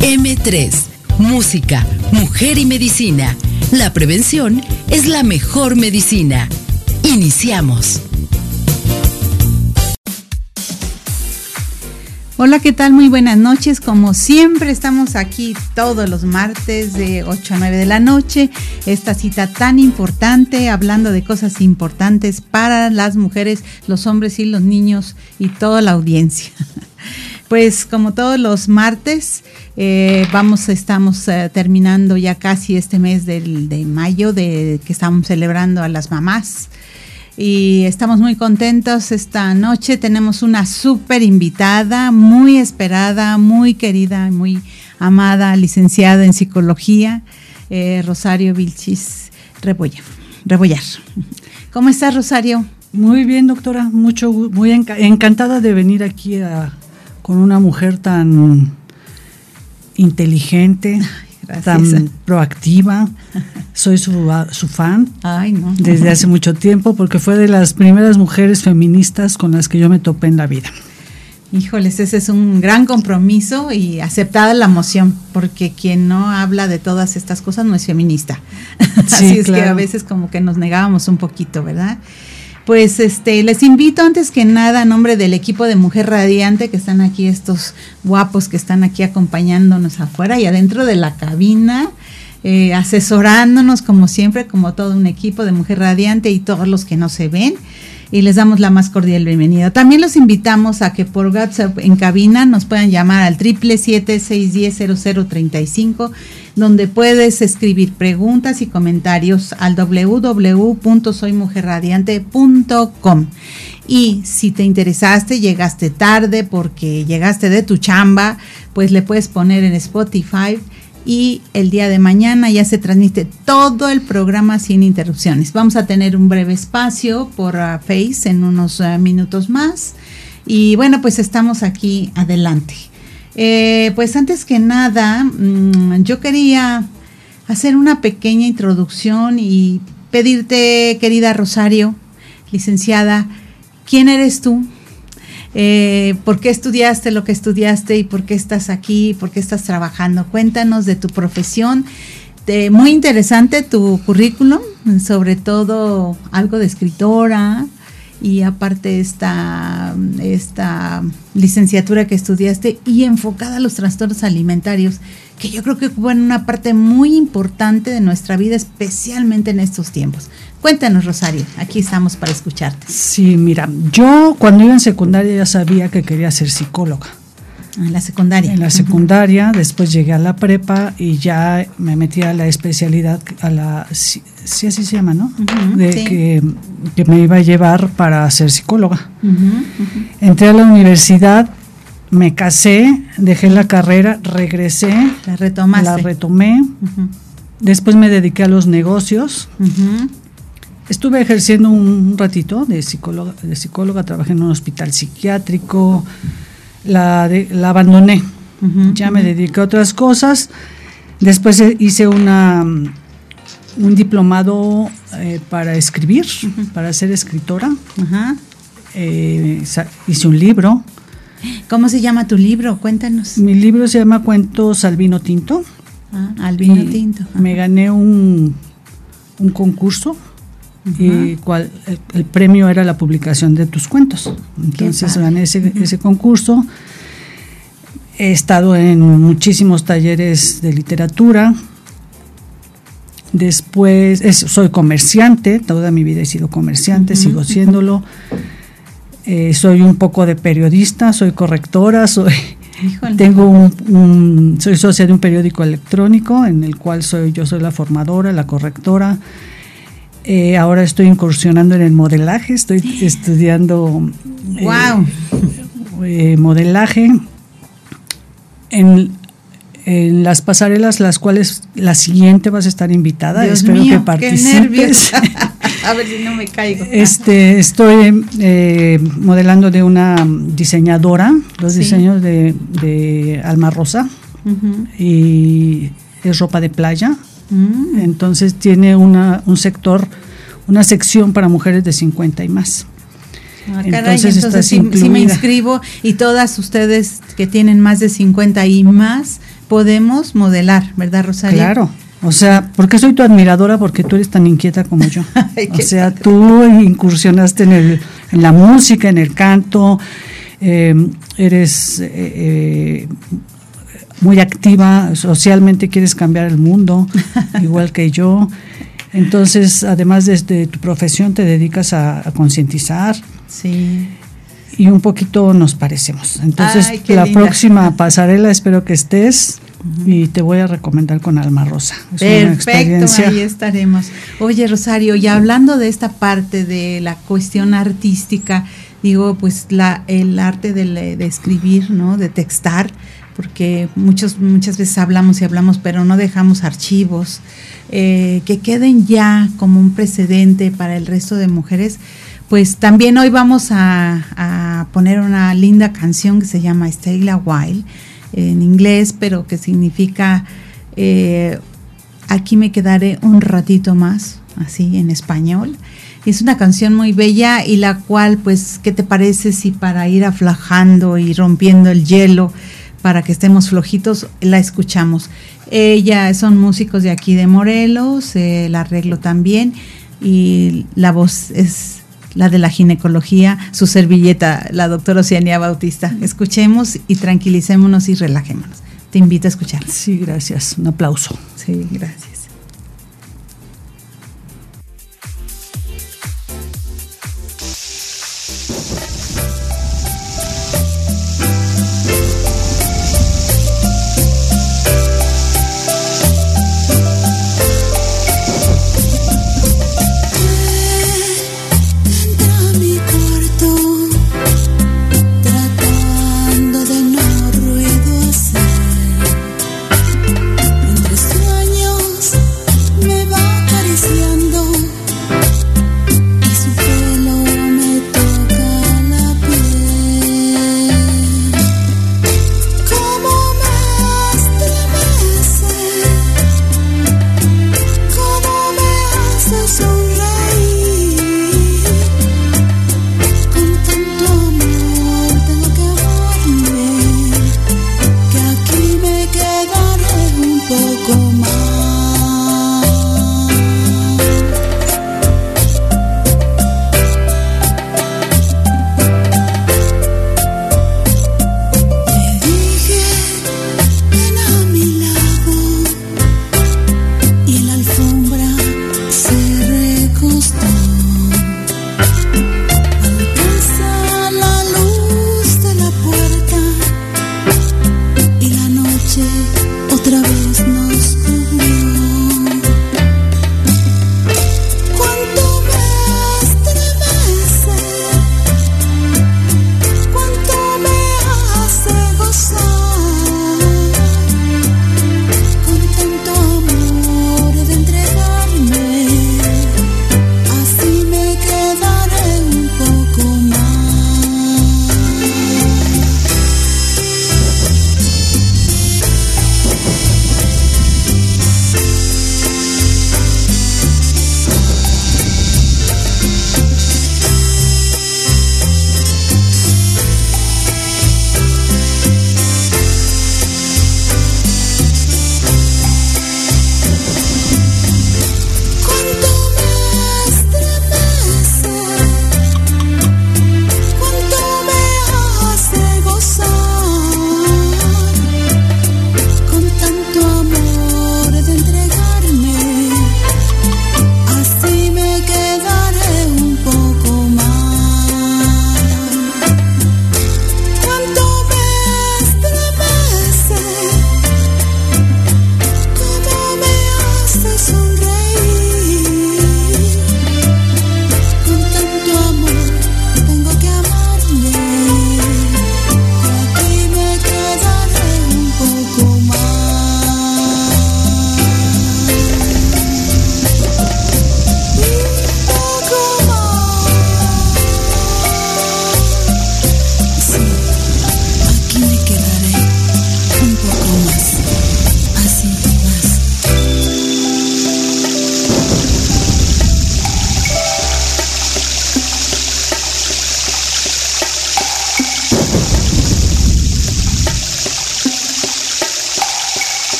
M3. Música, mujer y medicina. La prevención es la mejor medicina. Iniciamos. Hola, ¿qué tal? Muy buenas noches. Como siempre, estamos aquí todos los martes de 8 a 9 de la noche. Esta cita tan importante, hablando de cosas importantes para las mujeres, los hombres y los niños y toda la audiencia. Pues como todos los martes, eh, vamos, estamos eh, terminando ya casi este mes del, de mayo que estamos celebrando a las mamás y estamos muy contentos esta noche. Tenemos una súper invitada, muy esperada, muy querida, muy amada, licenciada en psicología, eh, Rosario Vilchis Rebollar. Rebollar. ¿Cómo estás, Rosario? Muy bien, doctora. Mucho, muy encantada de venir aquí con una mujer tan inteligente, tan proactiva. Soy su, su fan desde hace mucho tiempo porque fue de las primeras mujeres feministas con las que yo me topé en la vida. Híjoles, ese es un gran compromiso y aceptada la moción, porque quien no habla de todas estas cosas no es feminista. Así es que a veces como que nos negábamos un poquito, ¿verdad? Pues este, les invito antes que nada a nombre del equipo de Mujer Radiante que están aquí, estos guapos que están aquí acompañándonos afuera y adentro de la cabina, eh, asesorándonos como siempre, como todo un equipo de Mujer Radiante y todos los que no se ven y les damos la más cordial bienvenida. También los invitamos a que por WhatsApp en cabina nos puedan llamar al triple siete seis diez donde puedes escribir preguntas y comentarios al www.soymujerradiante.com. Y si te interesaste, llegaste tarde porque llegaste de tu chamba, pues le puedes poner en Spotify y el día de mañana ya se transmite todo el programa sin interrupciones. Vamos a tener un breve espacio por uh, Face en unos uh, minutos más y bueno, pues estamos aquí adelante. Eh, pues antes que nada, mm, yo quería hacer una pequeña introducción y pedirte, querida Rosario, licenciada, ¿quién eres tú? Eh, por qué estudiaste lo que estudiaste y por qué estás aquí, por qué estás trabajando. Cuéntanos de tu profesión. muy interesante tu currículum, sobre todo algo de escritora y aparte esta, esta licenciatura que estudiaste y enfocada a los trastornos alimentarios, que yo creo que ocupan una parte muy importante de nuestra vida, especialmente en estos tiempos. Cuéntanos, Rosario, aquí estamos para escucharte. Sí, mira, yo cuando iba en secundaria ya sabía que quería ser psicóloga. En la secundaria. En la secundaria, después llegué a la prepa y ya me metí a la especialidad, a la, sí, así se llama, ¿no? de que, me iba a llevar para ser psicóloga. Entré a la universidad, me casé, dejé la carrera, regresé. La retomaste. La retomé. Después me dediqué a los negocios. Estuve ejerciendo un ratito de psicóloga, de psicóloga, trabajé en un hospital psiquiátrico, la, la abandoné, ya me dediqué a otras cosas. Después hice una, un diplomado eh, para escribir, para ser escritora. Eh, hice un libro. ¿Cómo se llama tu libro? Cuéntanos. Mi libro se llama Cuentos Albino Tinto. Ah, Albino Tinto. Me gané un, un concurso y cual, el, premio era la publicación de tus cuentos. Entonces gané ese, ese concurso. He estado en muchísimos talleres de literatura. Después soy comerciante, toda mi vida he sido comerciante, sigo siéndolo. Eh, soy un poco de periodista, soy correctora, soy tengo un, soy socia de un periódico electrónico en el cual soy yo soy la formadora, la correctora. Eh, ahora estoy incursionando en el modelaje, estoy estudiando wow. Eh, eh, modelaje. En, en las pasarelas, las cuales la siguiente vas a estar invitada. Dios Espero mío, que participes. a ver si no me caigo. Este, estoy eh, modelando de una diseñadora, los Sí. diseños de, de Alma Rosa y es ropa de playa. Mm. Entonces tiene una, un sector, una sección para mujeres de 50 y más. Ah, caray, Entonces entonces, sí me inscribo y todas ustedes que tienen más de 50 y más podemos modelar, ¿verdad, Rosario? Claro. O sea, porque soy tu admiradora? Porque tú eres tan inquieta como yo. O qué sea, tú incursionaste en, el, en la música, en el canto, eh, eres eh, eh, muy activa, socialmente quieres cambiar el mundo, igual que yo. Entonces, además de, de tu profesión, te dedicas a, a concientizar Sí. y un poquito nos parecemos. Entonces, Ay, qué la linda. próxima pasarela espero que estés y te voy a recomendar con Alma Rosa. Es Perfecto, ahí estaremos. Oye, Rosario, y hablando de esta parte de la cuestión artística, digo, pues la, el arte de, escribir, ¿no? De textar, porque muchos, muchas veces hablamos y hablamos, pero no dejamos archivos eh, que queden ya como un precedente para el resto de mujeres. Pues también hoy vamos a, a poner una linda canción que se llama Stay a While, en inglés, pero que significa eh, Aquí me quedaré un ratito más, así en español. Es una canción muy bella y la cual, pues, ¿qué te parece si para ir aflajando y rompiendo el hielo, para que estemos flojitos, la escuchamos? Ella son músicos de aquí de Morelos, eh, el arreglo también, y la voz es la de la ginecología, su servilleta, la doctora Oceania Bautista. Escuchemos y tranquilicémonos y relajémonos. Te invito a escuchar. Sí, gracias. Un aplauso. Sí, gracias.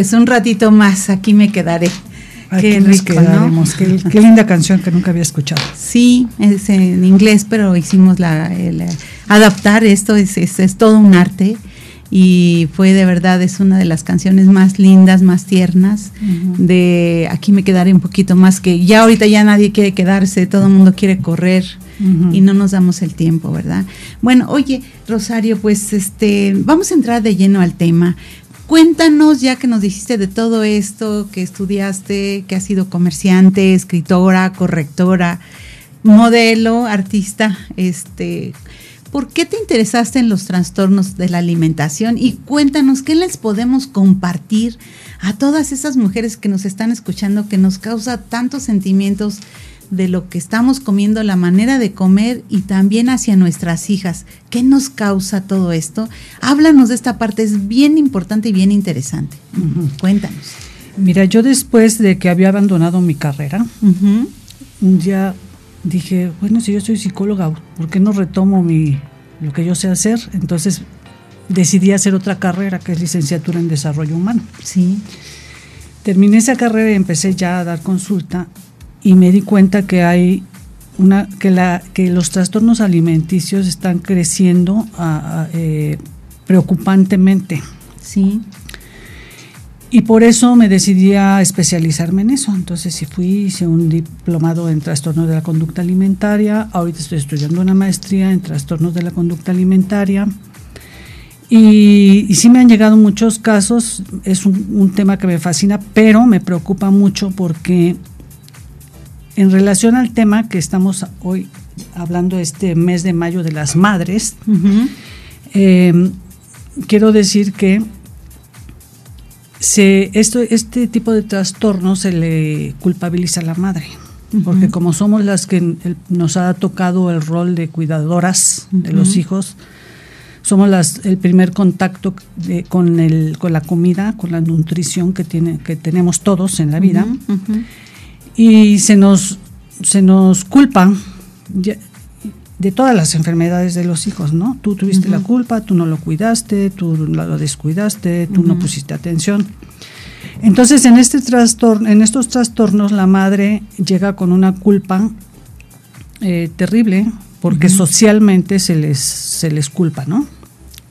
Pues un ratito más, aquí me quedaré. Aquí qué rico, ¿no? qué, linda canción que nunca había escuchado. Sí, es en inglés, pero hicimos la, adaptar esto, es, es, todo un arte y fue de verdad, es una de las canciones más lindas, más tiernas, de aquí me quedaré un poquito más, que ya ahorita ya nadie quiere quedarse, todo el mundo quiere correr y no nos damos el tiempo, ¿verdad? Bueno, oye, Rosario, pues este, vamos a entrar de lleno al tema. Cuéntanos, ya que nos dijiste de todo esto, que estudiaste, que has sido comerciante, escritora, correctora, modelo, artista, este, ¿por qué te interesaste en los trastornos de la alimentación? Y cuéntanos, ¿qué les podemos compartir a todas esas mujeres que nos están escuchando, que nos causa tantos sentimientos de lo que estamos comiendo, la manera de comer y también hacia nuestras hijas. ¿Qué nos causa todo esto? Háblanos de esta parte, es bien importante y bien interesante. Cuéntanos. Mira, yo después de que había abandonado mi carrera, un día dije, bueno, si yo soy psicóloga, ¿por qué no retomo mi, lo que yo sé hacer? Entonces decidí hacer otra carrera, que es licenciatura en desarrollo humano. Sí. Terminé esa carrera y empecé ya a dar consulta y me di cuenta que hay una que la que los trastornos alimenticios están creciendo eh, preocupantemente. Sí. Y por eso me decidí a especializarme en eso. Entonces sí fui, hice un diplomado en trastornos de la conducta alimentaria. Ahorita estoy estudiando una maestría en trastornos de la conducta alimentaria. Y, y sí me han llegado muchos casos. Es un, un tema que me fascina, pero me preocupa mucho porque en relación al tema que estamos hoy hablando este mes de mayo de las madres, eh, quiero decir que se, esto, este tipo de trastorno se le culpabiliza a la madre, porque como somos las que nos ha tocado el rol de cuidadoras de los hijos, somos las, el primer contacto con, el, con la comida, con la nutrición que, tiene, que tenemos todos en la vida y se nos, se nos culpa de todas las enfermedades de los hijos, ¿no? Tú tuviste la culpa, tú no lo cuidaste, tú lo descuidaste, tú no pusiste atención. Entonces, en este trastorno, en estos trastornos, la madre llega con una culpa eh, terrible, porque socialmente se les, se les culpa, ¿no?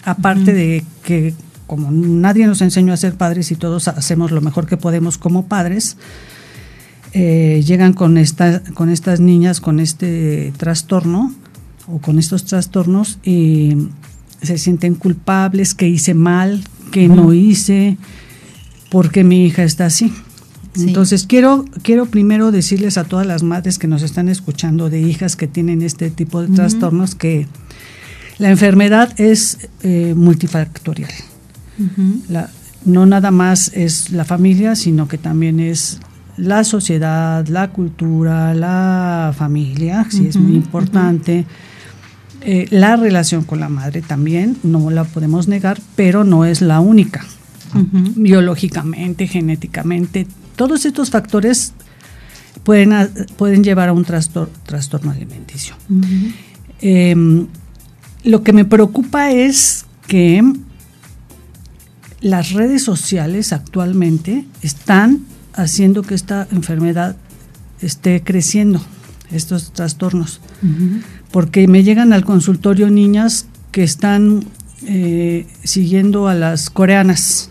Aparte de que como nadie nos enseñó a ser padres y todos hacemos lo mejor que podemos como padres, eh, llegan con, esta, con estas niñas con este trastorno o con estos trastornos y se sienten culpables, que hice mal, que no hice, porque mi hija está así. Entonces quiero, quiero primero decirles a todas las madres que nos están escuchando de hijas que tienen este tipo de trastornos que la enfermedad es eh, multifactorial. no nada más es la familia, sino que también es la sociedad, la cultura, la familia, sí es muy importante. Eh, la relación con la madre también, no la podemos negar, pero no es la única. Biológicamente, genéticamente, todos estos factores pueden, pueden llevar a un trastorno alimenticio. Em, lo que me preocupa es que las redes sociales actualmente están haciendo que esta enfermedad esté creciendo, estos trastornos. Porque me llegan al consultorio niñas que están eh, siguiendo a las coreanas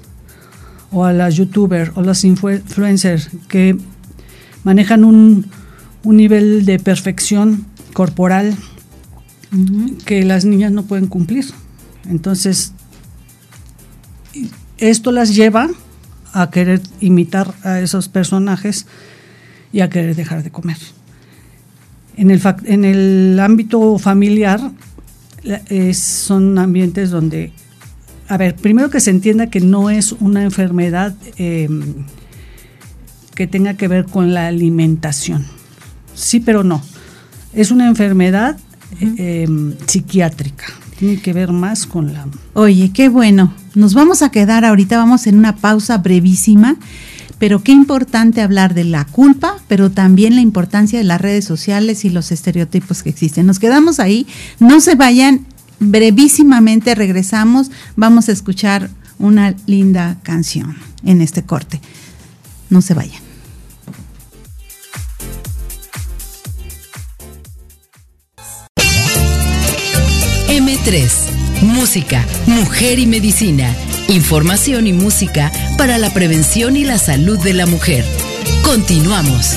o a las youtubers o las influencers que manejan un, nivel de perfección corporal que las niñas no pueden cumplir. Entonces, esto las lleva a querer imitar a esos personajes y a querer dejar de comer. En el, en el ámbito familiar son ambientes donde, a ver, primero que se entienda que no es una enfermedad em, que tenga que ver con la alimentación. Sí, pero no. Es una enfermedad em, psiquiátrica tiene que ver más con la... Oye, qué bueno. Nos vamos a quedar ahorita, vamos en una pausa brevísima, pero qué importante hablar de la culpa, pero también la importancia de las redes sociales y los estereotipos que existen. Nos quedamos ahí, no se vayan, brevísimamente regresamos, vamos a escuchar una linda canción en este corte. No se vayan. M3, Música, Mujer y Medicina. Información y música para la prevención y la salud de la mujer. Continuamos.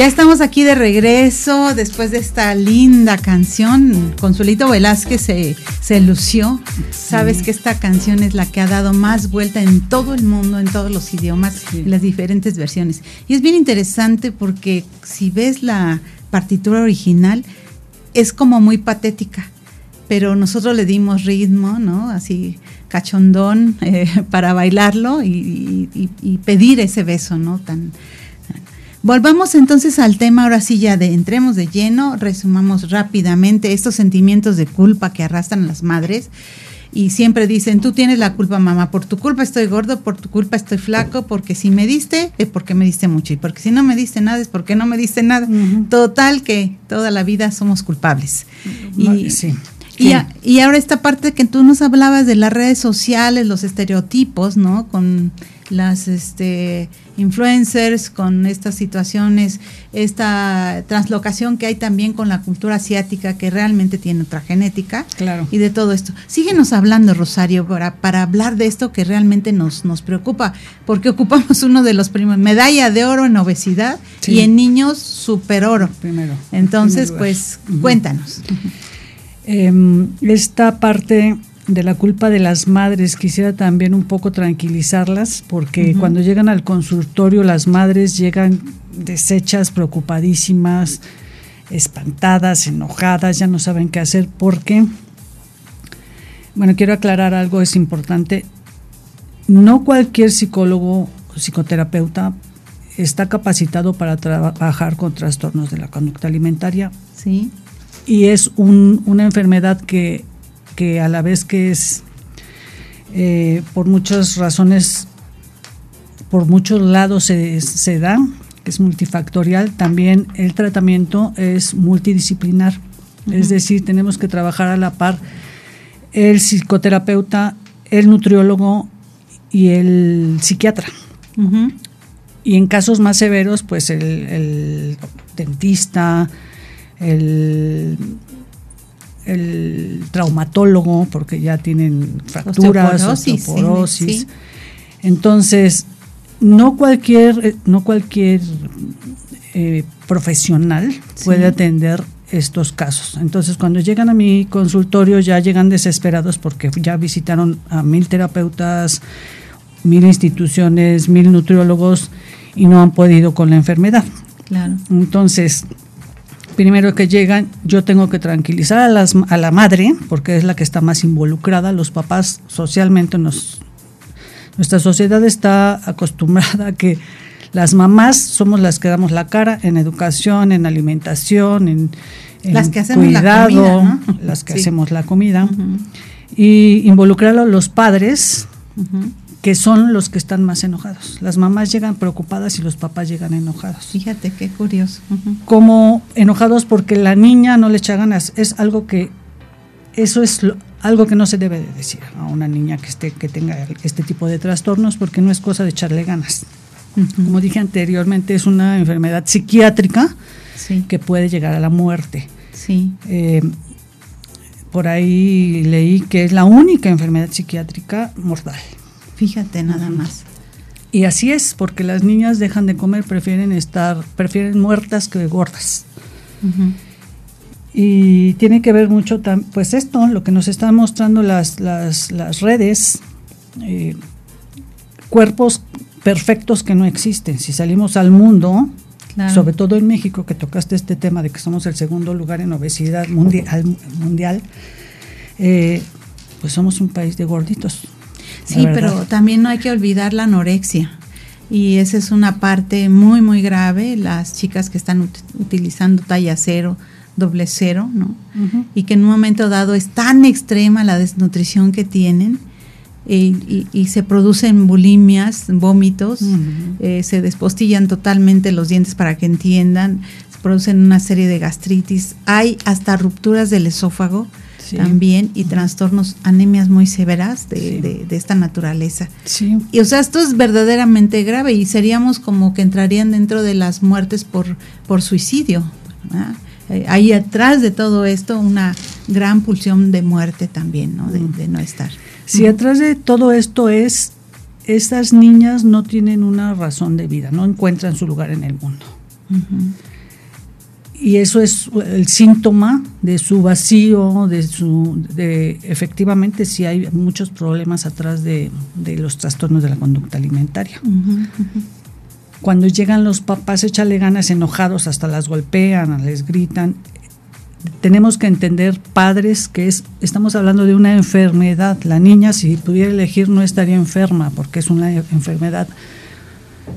Ya estamos aquí de regreso después de esta linda canción. Consuelito Velázquez se, se lució. Sabes que esta canción es la que ha dado más vuelta en todo el mundo, en todos los idiomas, Sí. en las diferentes versiones. Y es bien interesante porque si ves la partitura original, es como muy patética, pero nosotros le dimos ritmo, ¿no? Así cachondón eh, para bailarlo y, y- y pedir ese beso, ¿no? Tan, Volvamos entonces al tema, ahora sí ya de entremos de lleno, resumamos rápidamente estos sentimientos de culpa que arrastran las madres y siempre dicen, tú tienes la culpa mamá, por tu culpa estoy gordo, por tu culpa estoy flaco, porque si me diste es porque me diste mucho y porque si no me diste nada es porque no me diste nada. Total que toda la vida somos culpables. Y, sí. y, a- y ahora esta parte que tú nos hablabas de las redes sociales, los estereotipos, ¿no? Con las este, influencers, con estas situaciones, esta translocación que hay también con la cultura asiática que realmente tiene otra genética Claro. y de todo esto. Síguenos hablando, Rosario, para, para hablar de esto que realmente nos, nos preocupa, porque ocupamos uno de los primeros, medalla de oro en obesidad Sí. y en niños super oro. Primero. Entonces, primer pues, cuéntanos. Em, esta parte de la culpa de las madres. Quisiera también un poco tranquilizarlas porque cuando llegan al consultorio las madres llegan deshechas, preocupadísimas, espantadas, enojadas, ya no saben qué hacer. Porque, bueno, quiero aclarar algo, es importante, no cualquier psicólogo o psicoterapeuta está capacitado para trabajar con trastornos de la conducta alimentaria. Sí. y es un- una enfermedad que, que a la vez que es eh, por muchas razones, por muchos lados se, se da, que es multifactorial, también el tratamiento es multidisciplinar. Es decir, tenemos que trabajar a la par el psicoterapeuta, el nutriólogo y el psiquiatra. Y en casos más severos, pues el, el dentista, el, el traumatólogo, porque ya tienen fracturas, Osteoporosis, osteoporosis. sí. Entonces, no cualquier, eh, no cualquier eh, profesional Sí. puede atender estos casos. Entonces, cuando llegan a mi consultorio ya llegan desesperados porque ya visitaron a mil terapeutas, mil instituciones, mil nutriólogos y no han podido con la enfermedad. Claro. Entonces, primero que llegan, yo tengo que tranquilizar a, las, a la madre, porque es la que está más involucrada. Los papás socialmente nos... Nuestra sociedad está acostumbrada a que las mamás somos las que damos la cara en educación, en alimentación, en, en Las que hacemos la cuidado, comida, ¿no? las que Sí. hacemos la comida. Y involucrar a los padres. Que son los que están más enojados. Las mamás llegan preocupadas y los papás llegan enojados Fíjate qué curioso. Como enojados porque la niña no le echa ganas. Es algo que, eso es lo- algo que no se debe de decir a una niña que, esté, que tenga este tipo de trastornos porque no es cosa de echarle ganas. Como dije anteriormente, es una enfermedad psiquiátrica Sí, que puede llegar a la muerte. sí. Eh, por ahí leí que es la única enfermedad psiquiátrica mortal. Fíjate nada más. Y así es, porque las niñas dejan de comer, prefieren estar, prefieren muertas que gordas. Y tiene que ver mucho, pues esto, lo que nos están mostrando las, las, las redes, eh, cuerpos perfectos que no existen. Si salimos al mundo, Claro. sobre todo en México, que tocaste este tema de que somos el segundo lugar en obesidad mundial, mundial eh, pues somos un país de gorditos. Sí, pero también no hay que olvidar la anorexia. Y esa es una parte muy, muy grave. Las chicas que están ut- utilizando talla cero, doble cero, ¿no? Y que en un momento dado es tan extrema la desnutrición que tienen eh, y, y se producen bulimias, vómitos, eh, se despostillan totalmente los dientes para que entiendan, producen una serie de gastritis, hay hasta rupturas del esófago Sí. también y trastornos, anemias muy severas de, Sí. de- de esta naturaleza. Sí, Y o sea, esto es verdaderamente grave y seríamos como que entrarían dentro de las muertes por, por suicidio. ¿verdad? Eh, hay atrás de todo esto una gran pulsión de muerte también, ¿no? De, de no estar. Si atrás de todo esto es, estas niñas no tienen una razón de vida, no encuentran su lugar en el mundo. Y eso es el síntoma de su vacío, de su, de efectivamente sí hay muchos problemas atrás de, de los trastornos de la conducta alimentaria. Cuando llegan los papás, échale ganas enojados, hasta las golpean, les gritan. Tenemos que entender, padres, que es, estamos hablando de una enfermedad. La niña, si pudiera elegir, no estaría enferma, porque es una enfermedad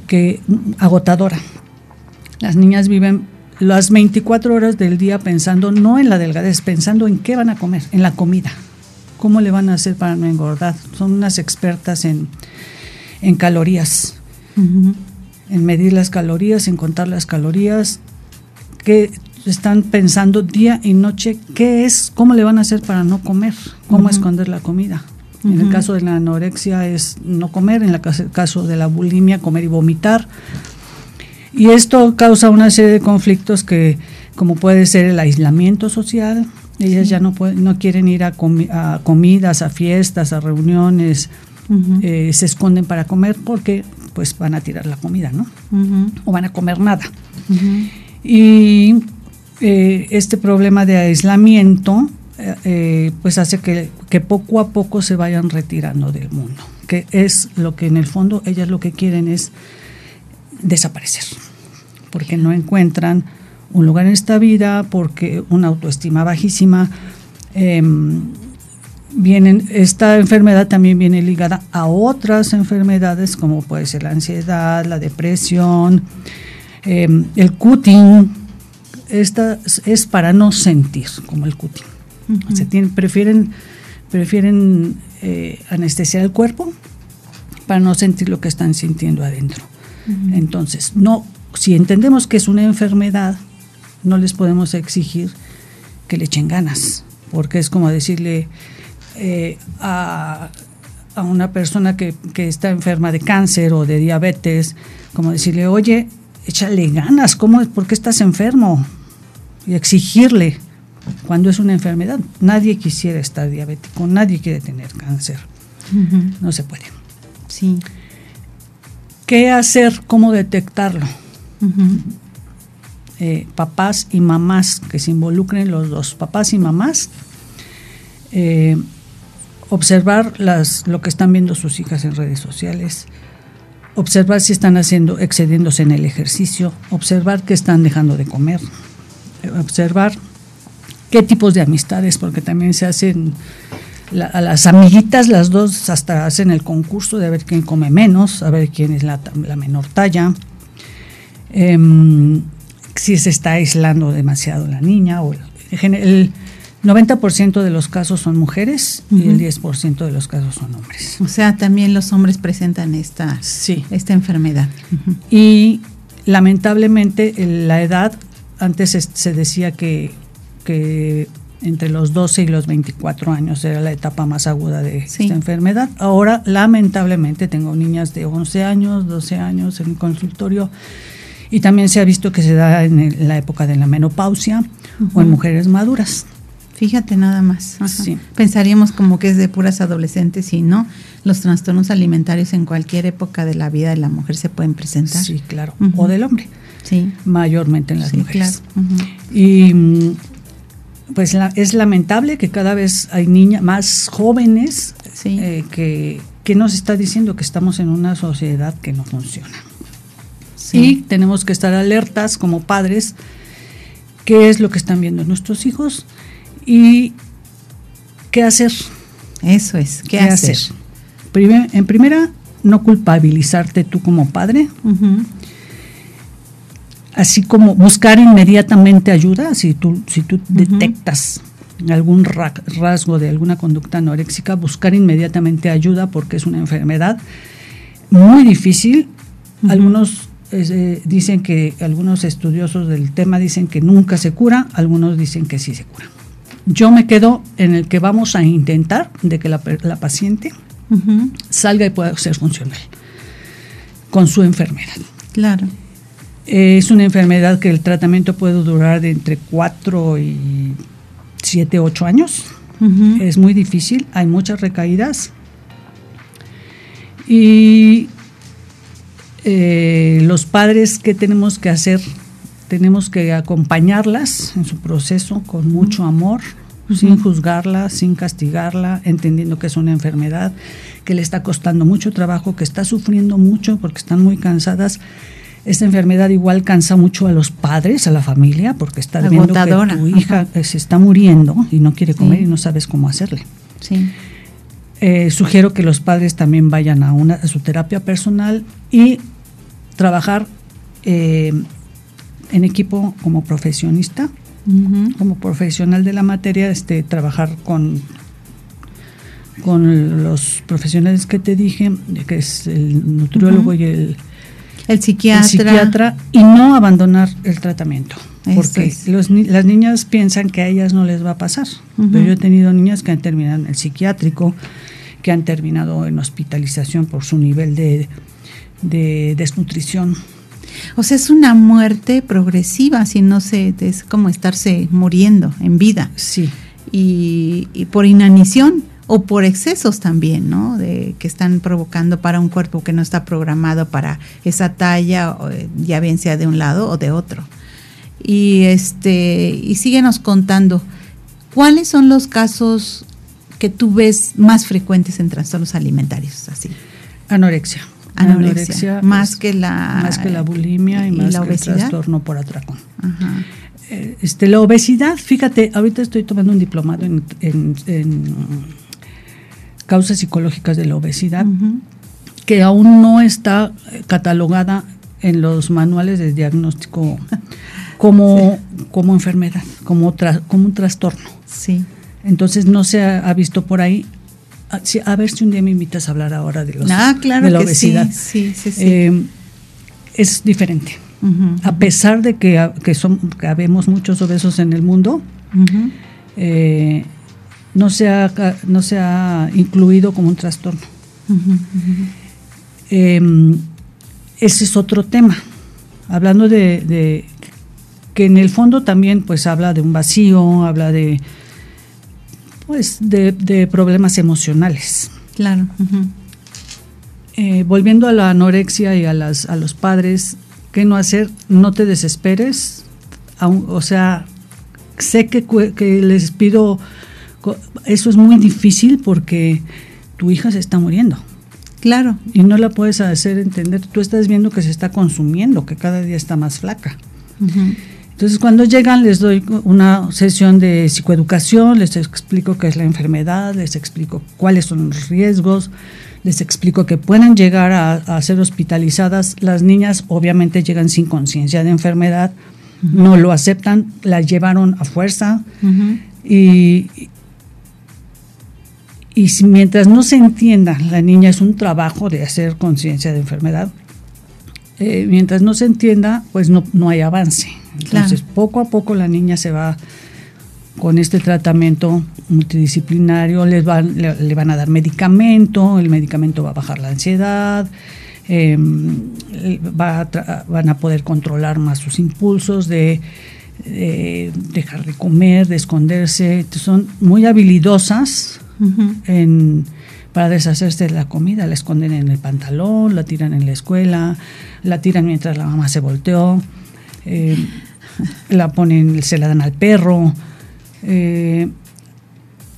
que agotadora. Las niñas viven las 24 horas del día pensando no en la delgadez, pensando en qué van a comer, en la comida. ¿Cómo le van a hacer para no engordar? Son unas expertas en, en calorías en medir las calorías, en contar las calorías, que están pensando día y noche qué es, cómo le van a hacer para no comer, cómo esconder la comida. En el caso de la anorexia es no comer, en el caso- caso de la bulimia comer y vomitar. Y esto causa una serie de conflictos que, como puede ser el aislamiento social, ellas ya no pueden, no quieren ir a, comi- a comidas, a fiestas, a reuniones, eh, se esconden para comer porque pues van a tirar la comida, ¿no? O van a comer nada. Y eh, este problema de aislamiento eh, eh, pues hace que, que poco a poco se vayan retirando del mundo, que es lo que en el fondo ellas lo que quieren es desaparecer, porque no encuentran un lugar en esta vida, porque una autoestima bajísima. em, vienen, esta enfermedad también viene ligada a otras enfermedades como puede ser la ansiedad, la depresión, em, el cutting. Esta es- para no sentir, como el cutting. Se tienen- prefieren prefieren eh, anestesiar el cuerpo para no sentir lo que están sintiendo adentro. Entonces, no, si entendemos que es una enfermedad, no les podemos exigir que le echen ganas, porque es como decirle eh, a, a una persona que, que está enferma de cáncer o de diabetes, como decirle, oye, échale ganas, ¿cómo, es? ¿por qué estás enfermo? Y exigirle cuando es una enfermedad. Nadie quisiera estar diabético, nadie quiere tener cáncer, no se puede. Sí. ¿Qué hacer? ¿Cómo detectarlo? Eh, papás y mamás, que se involucren los dos, papás y mamás, eh, observar las, lo que están viendo sus hijas en redes sociales, observar si están haciendo, excediéndose en el ejercicio, observar que están dejando de comer, eh, observar qué tipos de amistades, porque también se hacen a las amiguitas, las dos hasta hacen el concurso de ver quién come menos, a ver quién es la, la menor talla, Em, si se está aislando demasiado la niña. O el, el 90% de los casos son mujeres y el 10% de los casos son hombres. O sea, también los hombres presentan esta, Sí. esta enfermedad. Ujú. Y lamentablemente el- la edad, antes es- se decía que, que entre los 12 y los 24 años era la etapa más aguda de Sí. esta enfermedad. Ahora, lamentablemente, tengo niñas de 11 años, 12 años en el consultorio y también se ha visto que se da en, el- en la época de la menopausia o en mujeres maduras. Fíjate nada más. Sí. Pensaríamos como que es de puras adolescentes y no. Los trastornos alimentarios en cualquier época de la vida de la mujer se pueden presentar. Sí, claro. O del hombre, Sí. mayormente en las Sí, mujeres. claro. Y pues la- es lamentable que cada vez hay niñas más jóvenes Sí. eh, que, que nos está diciendo que estamos en una sociedad que no funciona. Sí. Y tenemos que estar alertas como padres qué es lo que están viendo nuestros hijos y qué hacer. Eso es. ¿Qué, hacer? Primer- en primera, no culpabilizarte tú como padre, así como buscar inmediatamente ayuda si tú, si tú detectas algún ra- rasgo de alguna conducta anoréxica, buscar inmediatamente ayuda porque es una enfermedad muy difícil. Algunos eh, dicen que algunos estudiosos del tema dicen que nunca se cura, algunos dicen que sí se cura. Yo me quedo en el que vamos a intentar de que la, la paciente salga y pueda ser funcional con su enfermedad. Claro. Eh, Es una enfermedad que el tratamiento puede durar de entre 4 y 7, 8 años. Es muy difícil, hay muchas recaídas. Y eh, los padres, ¿qué tenemos que hacer? Tenemos que acompañarlas en su proceso con mucho amor, sin juzgarla, sin castigarla, entendiendo que es una enfermedad, que le está costando mucho trabajo, que está sufriendo mucho porque están muy cansadas. Esta enfermedad igual cansa mucho a los padres, a la familia, porque estás viendo que tu hija ajá. se está muriendo y no quiere comer Sí. y no sabes cómo hacerle. Sí. Eh, sugiero que los padres también vayan a, una, a su terapia personal y trabajar eh, en equipo como profesionista, como profesional de la materia, este, trabajar con, con los profesionales que te dije, que es el nutriólogo y el, El el psiquiatra. y no abandonar el tratamiento. Eso Porque es. los las niñas piensan que a ellas no les va a pasar. Pero yo he tenido niñas que han terminado en el psiquiátrico, que han terminado en hospitalización por su nivel de, de desnutrición. O sea, es una muerte progresiva, si no se, es como estarse muriendo en vida. Sí, Y, y por inanición o por excesos también, ¿no? De, que están provocando para un cuerpo que no está programado para esa talla, ya bien sea de un lado o de otro. Y este, y síguenos contando, ¿cuáles son los casos que tú ves más frecuentes en trastornos alimentarios? Así. anorexia. Anorexia, más es- que la- más que la bulimia y, y más la que obesidad. el trastorno por atracón. Ajá. Eh, Este, la obesidad, fíjate, ahorita estoy tomando un diplomado en, en- en causas psicológicas de la obesidad, que aún no está eh, catalogada en los manuales de diagnóstico como, como enfermedad, como, tra- como un trastorno. Sí. Entonces no se ha, ha visto por ahí. A, si- a ver si un día me invitas a hablar ahora de, los, Ah, claro de la obesidad. sí, sí, sí, sí. Eh, es diferente. A pesar de que, que, son, que habemos muchos obesos en el mundo, eh, no, se ha, no se ha incluido como un trastorno. Eh, ese es otro tema. Hablando de, de que en el fondo también pues habla de un vacío, habla de pues de, de problemas emocionales. Claro. Eh, volviendo a la anorexia y a, las, a los padres, ¿qué no hacer? No te desesperes. aun- o sea, sé que, que les pido, eso es muy difícil porque tu hija se está muriendo Claro. y no la puedes hacer entender. Tú estás viendo que se está consumiendo, que cada día está más flaca. Entonces, cuando llegan, les doy una sesión de psicoeducación, les explico qué es la enfermedad, les explico cuáles son los riesgos, les explico que pueden llegar a, a ser hospitalizadas. Las niñas obviamente llegan sin conciencia de enfermedad, no lo aceptan, la llevaron a fuerza. Y, y mientras no se entienda, la niña es un trabajo de hacer conciencia de enfermedad, eh, mientras no se entienda, pues no, no hay avance. Entonces, Claro. poco a poco la niña se va con este tratamiento multidisciplinario, les van, le, le van a dar medicamento, el medicamento va a bajar la ansiedad, eh, va a van a poder controlar más sus impulsos de dejar de comer, de esconderse, son muy habilidosas en, para deshacerse de la comida. La esconden en el pantalón, la tiran en la escuela, la tiran mientras la mamá se volteó, eh, la ponen, se la dan al perro. eh,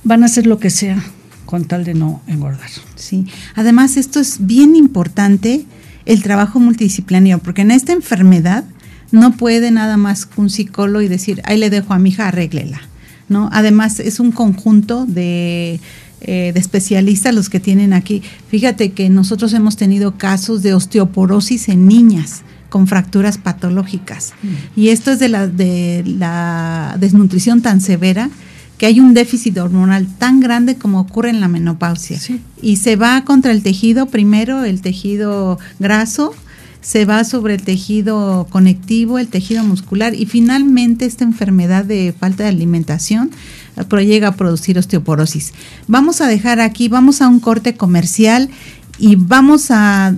van a hacer lo que sea con tal de no engordar. Sí. Además, esto es bien importante, el trabajo multidisciplinario, porque en esta enfermedad no puede nada más un psicólogo y decir, ahí le dejo a mi hija, arréglela. ¿no? Además, es un conjunto de, eh, de especialistas los que tienen aquí. Fíjate que nosotros hemos tenido casos de osteoporosis en niñas con fracturas patológicas. Y esto es de la, de la desnutrición tan severa que hay un déficit hormonal tan grande como ocurre en la menopausia. Sí. Y se va contra el tejido, primero el tejido graso, se va sobre el tejido conectivo, el tejido muscular y finalmente esta enfermedad de falta de alimentación eh, llega a producir osteoporosis. Vamos a dejar aquí, vamos a un corte comercial y vamos a,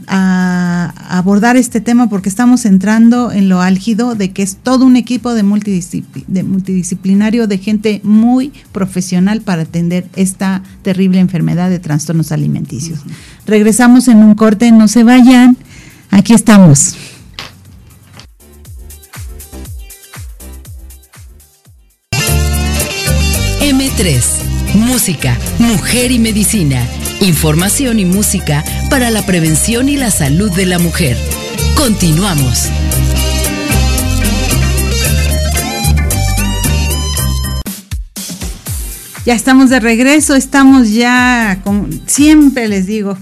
abordar este tema porque estamos entrando en lo álgido de que es todo un equipo de, de multidisciplinario de gente muy profesional para atender esta terrible enfermedad de trastornos alimenticios. Regresamos en un corte, no se vayan, aquí estamos. M3, música, mujer y medicina Información y música para la prevención y la salud de la mujer. Continuamos. Ya estamos de regreso, estamos ya, como siempre les digo,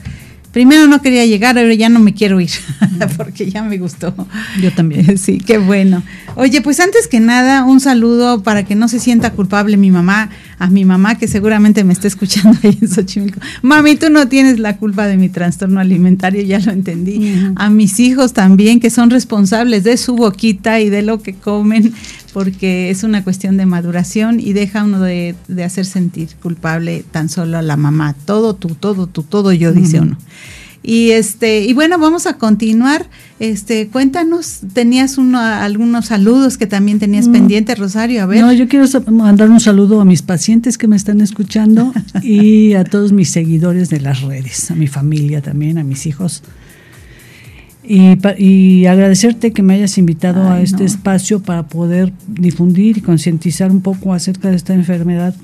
Primero no quería llegar, ahora ya no me quiero ir, porque ya me gustó. Yo también. Sí, qué bueno. Oye, pues antes que nada, un saludo para que no se sienta culpable mi mamá, a mi mamá que seguramente me está escuchando ahí en Xochimilco. Mami, tú no tienes la culpa de mi trastorno alimentario, ya lo entendí. A mis hijos también, que son responsables de su boquita y de lo que comen, porque es una cuestión de maduración y deja uno de, hacer sentir culpable tan solo a la mamá. Todo tú, todo tú, todo yo, dice uno. Y este, y bueno, vamos a continuar. Este, cuéntanos, tenías uno, algunos saludos que también tenías mm. pendiente, Rosario, a ver. No, yo quiero mandar un saludo a mis pacientes que me están escuchando y a todos mis seguidores de las redes, a mi familia también, a mis hijos. Y, agradecerte que me hayas invitado a este espacio para poder difundir y concientizar un poco acerca de esta enfermedad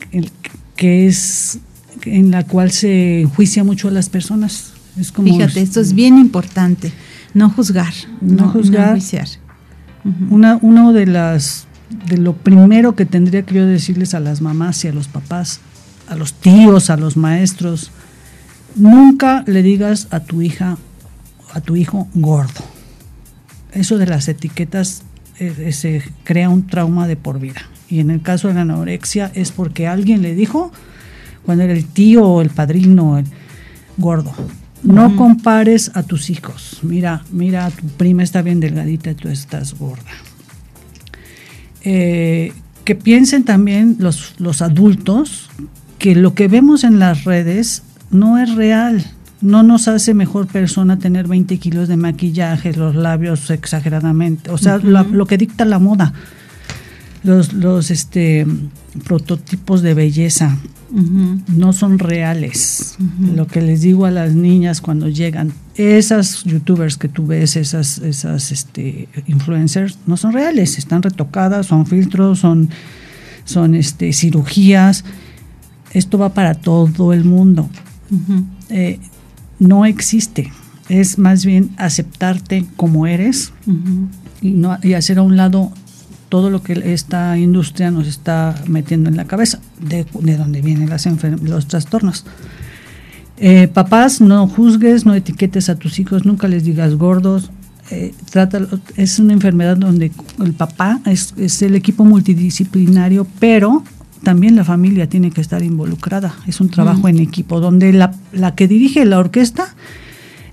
que es en la cual se enjuicia mucho a las personas. Es como Fíjate, esto es bien importante, no juzgar, no, juzgar. una, uno de las de lo primero que tendría que yo decirles a las mamás y a los papás, a los tíos, a los maestros, nunca le digas a tu hija a tu hijo gordo. Eso de las etiquetas eh, eh, se crea un trauma de por vida. Y en el caso de la anorexia es porque alguien le dijo, cuando era el tío o el padrino, el gordo. No compares a tus hijos. Mira, mira, tu prima está bien delgadita y tú estás gorda. Eh, que piensen también los, los adultos que lo que vemos en las redes no es real. No nos hace mejor persona tener 20 kilos de maquillaje, los labios exageradamente, o sea, lo que dicta la moda, los, los este, prototipos de belleza no son reales. Lo que les digo a las niñas cuando llegan, esas youtubers que tú ves, esas, esas este, influencers, no son reales, están retocadas, son filtros, son, son este, cirugías. Esto va para todo el mundo no existe. Es más bien aceptarte como eres y, no, y hacer a un lado todo lo que esta industria nos está metiendo en la cabeza, de, de donde vienen las los trastornos. Eh, papás, no juzgues, no etiquetes a tus hijos, nunca les digas gordos. Eh, es una enfermedad donde el papá es, es, el equipo multidisciplinario, pero también la familia tiene que estar involucrada. Es un trabajo en equipo, donde la, la, que dirige la orquesta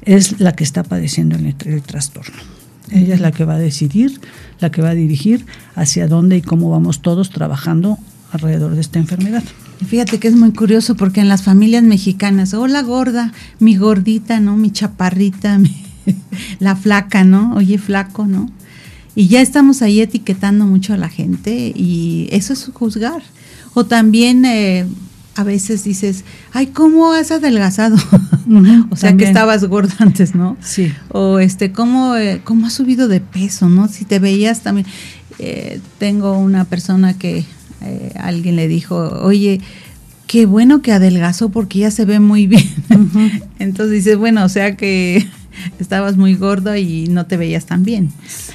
es la que está padeciendo el, trastorno. Ella es la que va a decidir, la que va a dirigir hacia dónde y cómo vamos todos trabajando alrededor de esta enfermedad. Fíjate que es muy curioso porque en las familias mexicanas, hola gorda, mi gordita, ¿no? Mi chaparrita, la flaca, ¿no? Oye, flaco, ¿no? Y ya estamos ahí etiquetando mucho a la gente y eso es juzgar. O también eh, a veces dices, ay, ¿cómo has adelgazado? o sea, que estabas gordo antes, ¿no? Sí. O este, ¿cómo, eh, cómo has subido de peso, no? Si te veías también. Eh, tengo una persona que alguien le dijo, oye, qué bueno que adelgazó porque ya se ve muy bien. Entonces dices, bueno, o sea que estabas muy gordo y no te veías tan bien.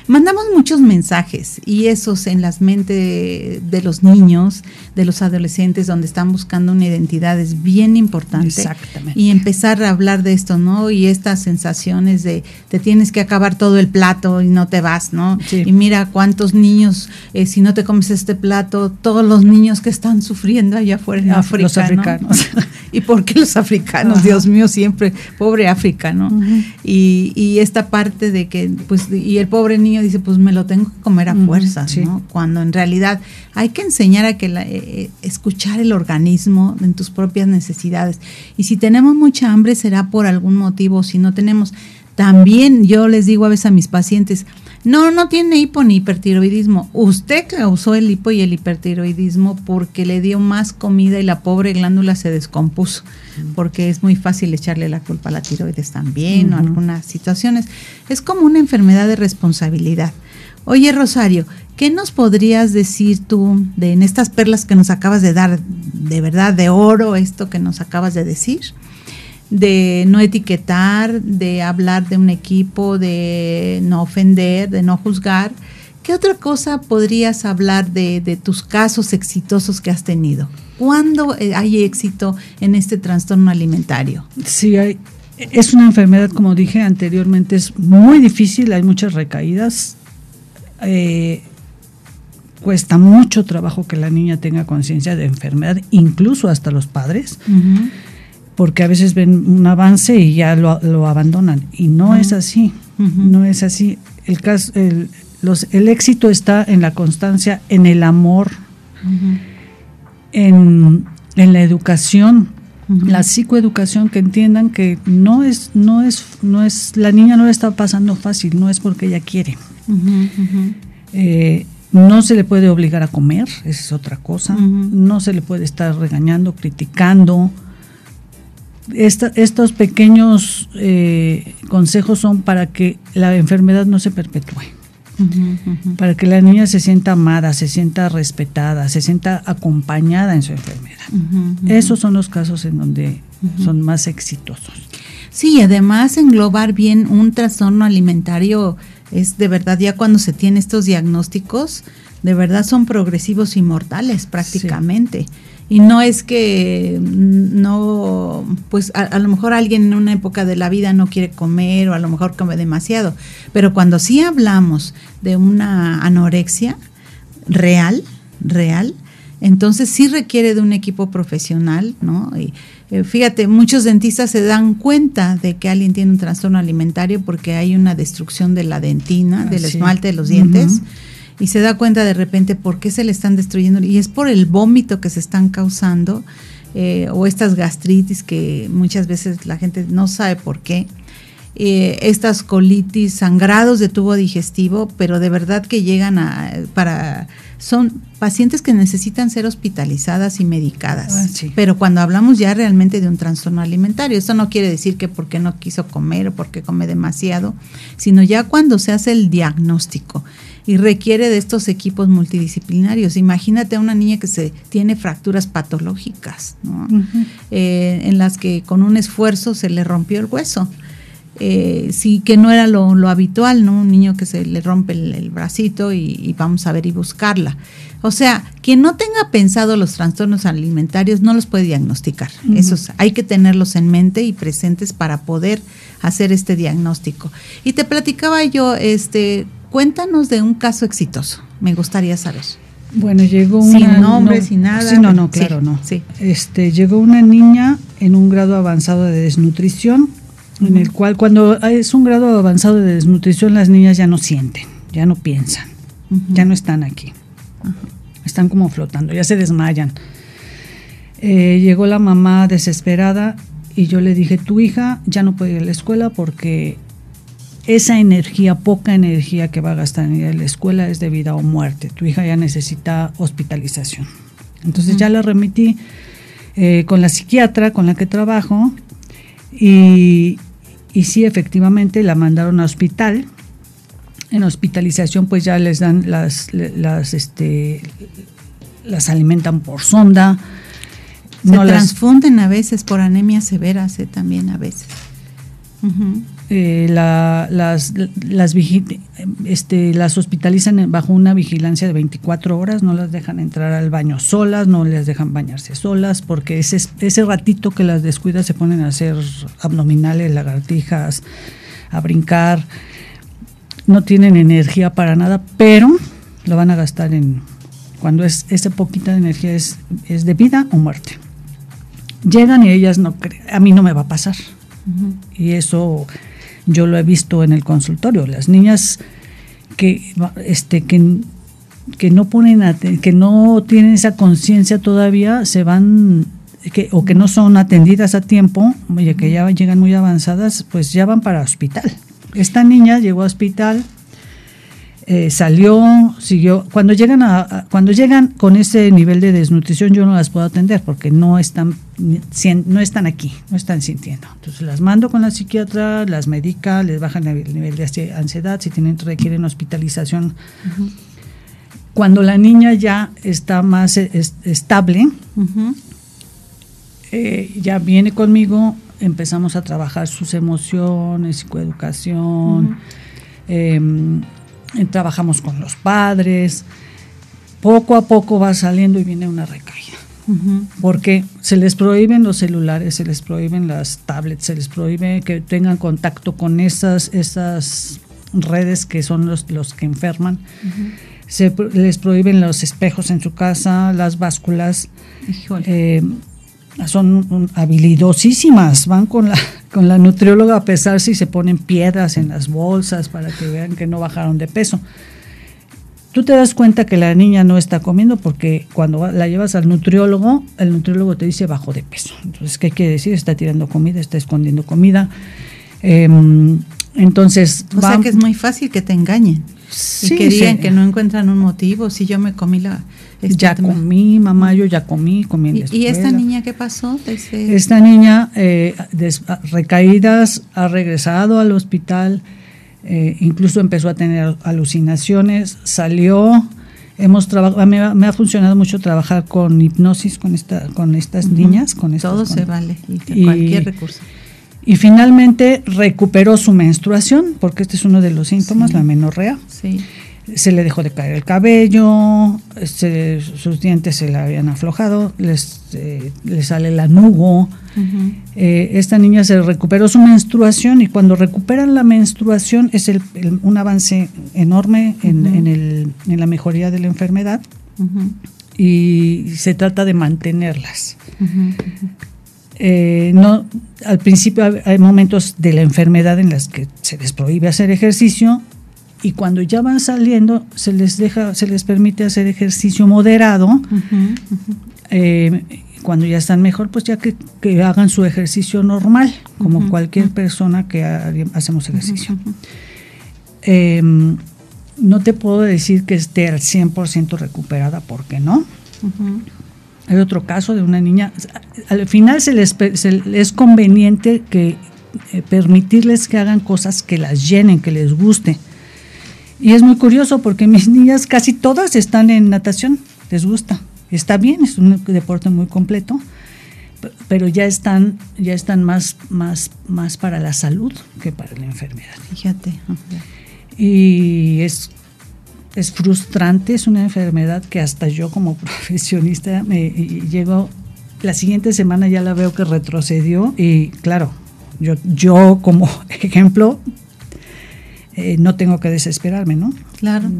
Mandamos muchos mensajes y esos en las mentes de, los niños, de los adolescentes, donde están buscando una identidad es bien importante. Exactamente. Y empezar a hablar de esto, ¿no? Y estas sensaciones de te tienes que acabar todo el plato y no te vas, ¿no? Y mira cuántos niños, eh, si no te comes este plato, todos los niños que están sufriendo allá afuera en África, Los africanos. ¿Y por qué los africanos? Dios mío, siempre, pobre África, ¿no? y, y, esta parte de que, pues, y el pobre niño dice, pues me lo tengo que comer a fuerza, ¿no? Cuando en realidad hay que enseñar a que la, eh, eh, escuchar el organismo en tus propias necesidades. Y si tenemos mucha hambre será por algún motivo, si no tenemos, también yo les digo a veces a mis pacientes, no, no tiene hipo ni hipertiroidismo. Usted causó el hipo y el hipertiroidismo porque le dio más comida y la pobre glándula se descompuso. Porque es muy fácil echarle la culpa a la tiroides también o algunas situaciones. Es como una enfermedad de responsabilidad. Oye, Rosario, ¿qué nos podrías decir tú de en estas perlas que nos acabas de dar, de verdad, de oro, esto que nos acabas de decir? De no etiquetar, de hablar de un equipo, de no ofender, de no juzgar. ¿Qué otra cosa podrías hablar de, tus casos exitosos que has tenido? ¿Cuándo eh, hay éxito en este trastorno alimentario? Sí, hay, es una enfermedad, como dije anteriormente, es muy difícil, hay muchas recaídas. Eh, cuesta mucho trabajo que la niña tenga conciencia de enfermedad, incluso hasta los padres porque a veces ven un avance y ya lo, abandonan. Y no es así, no es así. El, caso, el, los, el éxito está en la constancia, en el amor, en, la educación, la psicoeducación, que entiendan que no es, no es, no es, la niña no le está pasando fácil, no es porque ella quiere. Eh, no se le puede obligar a comer, esa es otra cosa. No se le puede estar regañando, criticando, estos pequeños eh, consejos son para que la enfermedad no se perpetúe, para que la niña se sienta amada, se sienta respetada, se sienta acompañada en su enfermedad. Esos son los casos en donde son más exitosos. Sí, además englobar bien un trastorno alimentario es de verdad ya cuando se tiene estos diagnósticos, de verdad son progresivos y mortales prácticamente. Y no es que no, pues a, lo mejor alguien en una época de la vida no quiere comer o a lo mejor come demasiado, pero cuando sí hablamos de una anorexia real, real, entonces sí requiere de un equipo profesional, ¿no? Y eh, fíjate, muchos dentistas se dan cuenta de que alguien tiene un trastorno alimentario porque hay una destrucción de la dentina, del esmalte de los dientes y se da cuenta de repente por qué se le están destruyendo y es por el vómito que se están causando eh, o estas gastritis que muchas veces la gente no sabe por qué. Eh, estas colitis, sangrados de tubo digestivo, pero de verdad que llegan a para son pacientes que necesitan ser hospitalizadas y medicadas. Ah, pero cuando hablamos ya realmente de un trastorno alimentario, esto no quiere decir que porque no quiso comer o porque come demasiado, sino ya cuando se hace el diagnóstico y requiere de estos equipos multidisciplinarios. Imagínate a una niña que se tiene fracturas patológicas, eh, en las que con un esfuerzo se le rompió el hueso. Eh, sí que no era lo, habitual, ¿no? Un niño que se le rompe el, bracito y, vamos a ver y buscarla. O sea, quien no tenga pensado los trastornos alimentarios no los puede diagnosticar. Esos hay que tenerlos en mente y presentes para poder hacer este diagnóstico. Y te platicaba yo, este, Cuéntanos de un caso exitoso, me gustaría saber. Bueno, llegó una sin nombre, sin nada. Sí, no, no, claro, no. Sí. Este, llegó una niña en un grado avanzado de desnutrición, en el cual cuando es un grado avanzado de desnutrición las niñas ya no sienten, ya no piensan, ya no están aquí, están como flotando, ya se desmayan. Eh, llegó la mamá desesperada y yo le dije, tu hija ya no puede ir a la escuela porque esa energía, poca energía que va a gastar en ir a la escuela es de vida o muerte. Tu hija ya necesita hospitalización. Entonces ya la remití eh, con la psiquiatra con la que trabajo y, y sí, efectivamente la mandaron a hospital. En hospitalización pues ya les dan las, las, este, las alimentan por sonda. Se transfunden a veces por anemia severas eh, también a veces. Eh, las, las, este, las hospitalizan bajo una vigilancia de 24 horas, no las dejan entrar al baño solas, no les dejan bañarse solas, porque ese, ese ratito que las descuida se ponen a hacer abdominales, lagartijas, a brincar, no tienen energía para nada, pero lo van a gastar en cuando es esa poquita de energía es, es de vida o muerte. llegan y ellas no creen, a mí no me va a pasar. Y eso yo lo he visto en el consultorio. Las niñas que, este, que, que no ponen que no tienen esa conciencia todavía se van que, o que no son atendidas a tiempo, oye, que ya llegan muy avanzadas, pues ya van para hospital. Esta niña llegó a hospital, eh, salió, siguió. Cuando llegan a, cuando llegan con ese nivel de desnutrición, yo no las puedo atender porque no están, no están aquí, no están sintiendo. Entonces las mando con la psiquiatra, las medica, les bajan el nivel de ansiedad, si tienen requieren hospitalización. Cuando la niña ya está más estable, eh, ya viene conmigo, empezamos a trabajar sus emociones, psicoeducación, em, trabajamos con los padres, poco a poco va saliendo y viene una recaída. Porque se les prohíben los celulares, se les prohíben las tablets, se les prohíbe que tengan contacto con esas, esas redes que son los, los que enferman. Se les prohíben los espejos en su casa, las básculas. Eh, son habilidosísimas, van con la, con la nutrióloga a pesar si se ponen piedras en las bolsas para que vean que no bajaron de peso. Tú te das cuenta que la niña no está comiendo porque cuando la llevas al nutriólogo, el nutriólogo te dice bajo de peso. Entonces, ¿qué quiere decir? Está tirando comida, está escondiendo comida. Em, entonces, o sea que es muy fácil que te engañen. Sí, y que digan que no encuentran un motivo. Si yo me comí la, este, ya comí, mamá, yo ya comí, comí en ¿Y, esta niña qué pasó? Esta niña, eh, recaídas, ha regresado al hospital, eh, incluso empezó a tener alucinaciones, salió, hemos trabajado, me, ha funcionado mucho trabajar con hipnosis con esta, con estas niñas, con todo se vale, cualquier recurso. Y finalmente recuperó su menstruación, porque este es uno de los síntomas, la menorrea. Sí se le dejó de caer el cabello, sus dientes se le habían aflojado, les, eh, le sale el anugo. Eh, esta niña se recuperó su menstruación y cuando recuperan la menstruación es el, un avance enorme en, en, el, en, la mejoría de la enfermedad. Y se trata de mantenerlas. Eh, no, al principio hay momentos de la enfermedad en las que se les prohíbe hacer ejercicio, y cuando ya van saliendo se les deja, se les permite hacer ejercicio moderado. Eh, cuando ya están mejor, pues ya que, hagan su ejercicio normal, como cualquier persona que hacemos ejercicio. Em, no te puedo decir que esté al 100% recuperada, porque no. Hay otro caso de una niña, al final se les, es conveniente que eh, permitirles que hagan cosas que las llenen, que les guste. Y es muy curioso porque mis niñas casi todas están en natación, les gusta. Está bien, es un deporte muy completo, pero ya están, ya están más, más, más para la salud que para la enfermedad. Fíjate. Y es, es frustrante, es una enfermedad que hasta yo como profesionista me llego, la siguiente semana ya la veo que retrocedió y claro, yo, yo como ejemplo eh, no tengo que desesperarme, ¿no? Claro.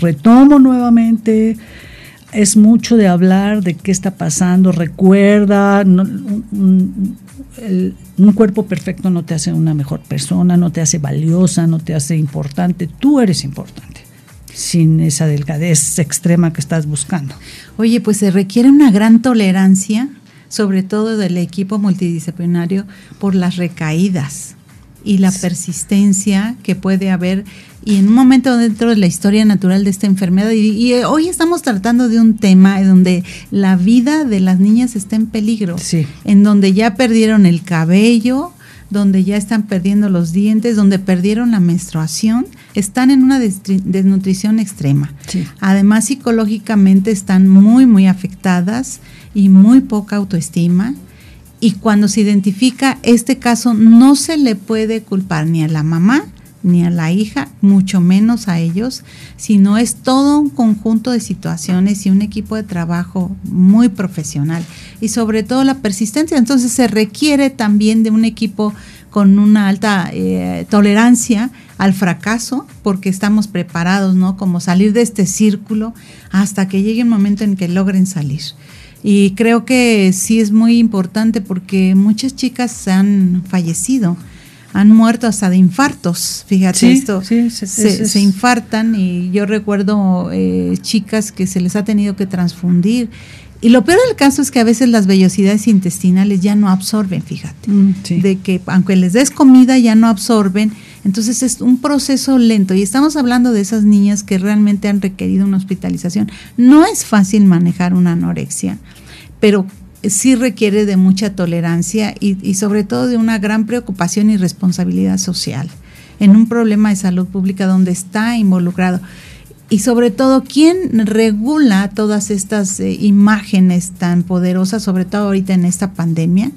Retomo nuevamente, es mucho de hablar de qué está pasando, recuerda, un, cuerpo perfecto no te hace una mejor persona, no te hace valiosa, no te hace importante, tú eres importante, sin esa delgadez extrema que estás buscando. Oye, pues se requiere una gran tolerancia, sobre todo del equipo multidisciplinario, por las recaídas y la persistencia que puede haber y en un momento dentro de la historia natural de esta enfermedad. Y, eh, hoy estamos tratando de un tema en donde la vida de las niñas está en peligro, en donde ya perdieron el cabello, donde ya están perdiendo los dientes, donde perdieron la menstruación, están en una desnutrición extrema. Además psicológicamente están muy muy afectadas y muy poca autoestima y cuando se identifica este caso no se le puede culpar ni a la mamá ni a la hija, mucho menos a ellos, sino es todo un conjunto de situaciones y un equipo de trabajo muy profesional y sobre todo la persistencia. Entonces se requiere también de un equipo con una alta eh, tolerancia al fracaso, porque estamos preparados, ¿no? Como salir de este círculo hasta que llegue un momento en que logren salir. Y creo que sí es muy importante porque muchas chicas han fallecido, han muerto hasta de infartos. Fíjate Sí, esto, sí, se- infartan y yo recuerdo eh, chicas que se les ha tenido que transfundir. Y lo peor del caso es que a veces las vellosidades intestinales ya no absorben, fíjate Mm, de que aunque les des comida ya no absorben, entonces es un proceso lento y estamos hablando de esas niñas que realmente han requerido una hospitalización. No es fácil manejar una anorexia, pero sí requiere de mucha tolerancia y, y sobre todo de una gran preocupación y responsabilidad social en un problema de salud pública donde está involucrado. Y sobre todo, ¿quién regula todas estas eh, imágenes tan poderosas, sobre todo ahorita en esta pandemia?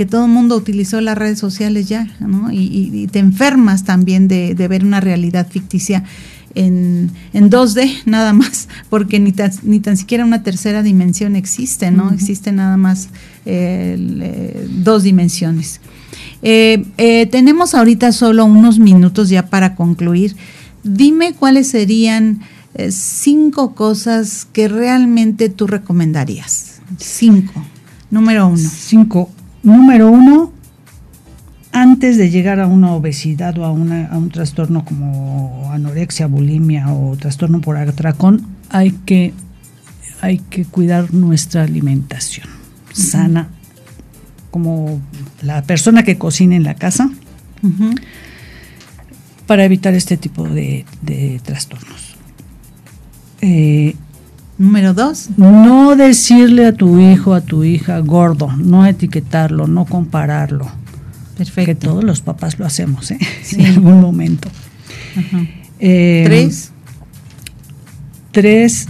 Que todo el mundo utilizó las redes sociales ya, ¿no? Y, y- y te enfermas también de, de ver una realidad ficticia en, en 2D nada más, porque ni tan, ni tan siquiera una tercera dimensión existe, ¿no? Existe nada más eh, dos dimensiones. Eh, eh, tenemos ahorita solo unos minutos ya para concluir. Dime cuáles serían cinco cosas que realmente tú recomendarías. Cinco. Número uno. Cinco. Número uno, antes de llegar a una obesidad o a, una, a un trastorno como anorexia, bulimia o trastorno por atracón, hay que, hay que cuidar nuestra alimentación sana, como la persona que cocina en la casa, para evitar este tipo de, de trastornos. Eh, Número dos. no decirle a tu hijo, a tu hija gordo, no etiquetarlo, no compararlo. Que Perfecto. todos los papás lo hacemos, ¿eh? Sí. En algún momento. Ajá. Eh, Tres. Tres,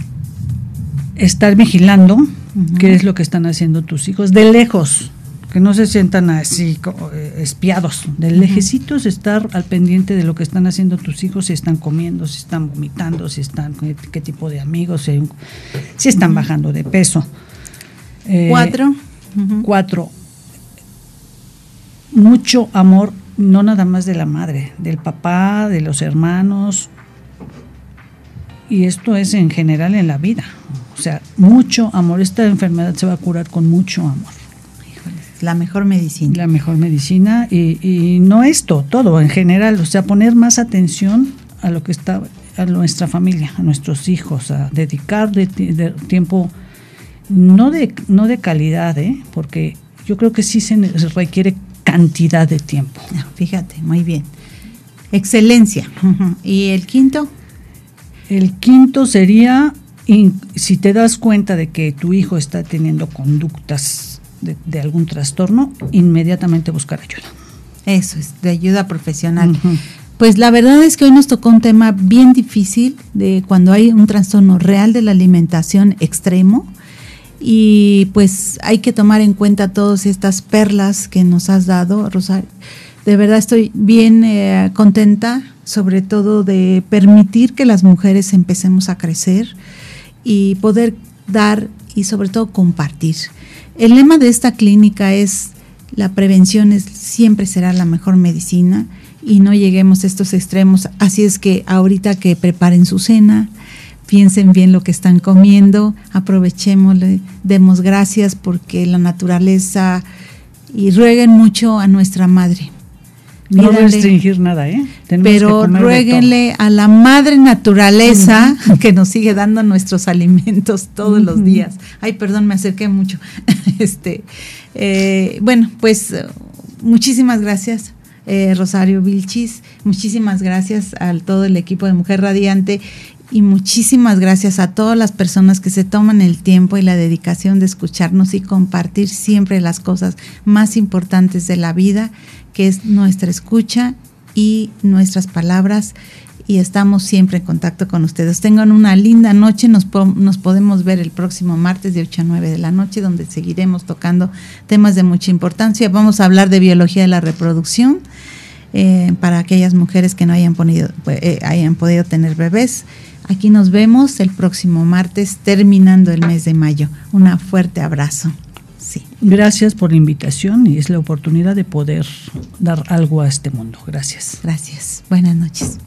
estar vigilando qué es lo que están haciendo tus hijos de lejos, que no se sientan así eh, espiados, de lejecitos estar al pendiente de lo que están haciendo tus hijos, si están comiendo, si están vomitando, si están qué, qué tipo de amigos, si, están bajando de peso. Eh, Cuatro. Cuatro, mucho amor, no nada más de la madre, del papá, de los hermanos. Y esto es en general en la vida. O sea, mucho amor. Esta enfermedad se va a curar con mucho amor. La mejor medicina. La mejor medicina y, y no esto, todo en general. O sea, poner más atención a lo que está, a nuestra familia, a nuestros hijos, a dedicar de, ti- de tiempo, no de, no de calidad, ¿eh? porque yo creo que sí se requiere cantidad de tiempo. Ah, Fíjate, muy bien. Excelencia. ¿Y el quinto? El quinto sería, si te das cuenta de que tu hijo está teniendo conductas de, de algún trastorno, inmediatamente buscar ayuda. Eso es, de ayuda profesional. Pues la verdad es que hoy nos tocó un tema bien difícil de cuando hay un trastorno real de la alimentación extremo y pues hay que tomar en cuenta todas estas perlas que nos has dado, Rosario. De verdad estoy bien eh, contenta, sobre todo de permitir que las mujeres empecemos a crecer y poder dar y sobre todo compartir. El lema de esta clínica es la prevención es, siempre será la mejor medicina y no lleguemos a estos extremos. Así es que ahorita que preparen su cena, piensen bien lo que están comiendo, aprovechémosle, demos gracias porque la naturaleza y rueguen mucho a nuestra madre. No Pídanle- restringir nada, ¿eh? Tenemos pero ruéguenle a la madre naturaleza que nos sigue dando nuestros alimentos todos los días. Ay, perdón, me acerqué mucho. este, eh, bueno, pues muchísimas gracias, eh, Rosario Vilchis. Muchísimas gracias a todo el equipo de Mujer Radiante y muchísimas gracias a todas las personas que se toman el tiempo y la dedicación de escucharnos y compartir siempre las cosas más importantes de la vida, que es nuestra escucha y nuestras palabras. Y estamos siempre en contacto con ustedes. Tengan una linda noche. Nos, po- nos podemos ver el próximo martes de 8 a 9 de la noche, donde seguiremos tocando temas de mucha importancia. Vamos a hablar de biología de la reproducción eh, para aquellas mujeres que no hayan, eh, hayan podido tener bebés. Aquí nos vemos el próximo martes, terminando el mes de mayo. Un fuerte abrazo. Sí. Gracias por la invitación y es la oportunidad de poder dar algo a este mundo. Gracias. Gracias. Buenas noches.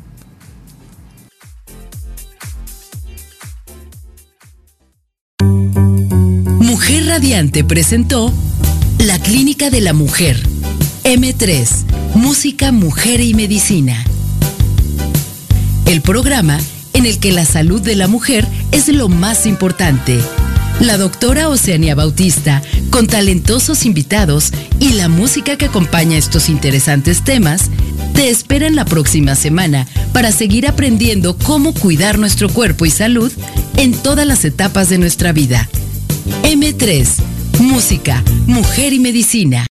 Mujer Radiante presentó La Clínica de la Mujer. M3, Música, Mujer y Medicina. El programa en el que la salud de la mujer es lo más importante. La doctora Oceania Bautista, con talentosos invitados y la música que acompaña estos interesantes temas, te esperan la próxima semana para seguir aprendiendo cómo cuidar nuestro cuerpo y salud en todas las etapas de nuestra vida. M3, Música, Mujer y Medicina.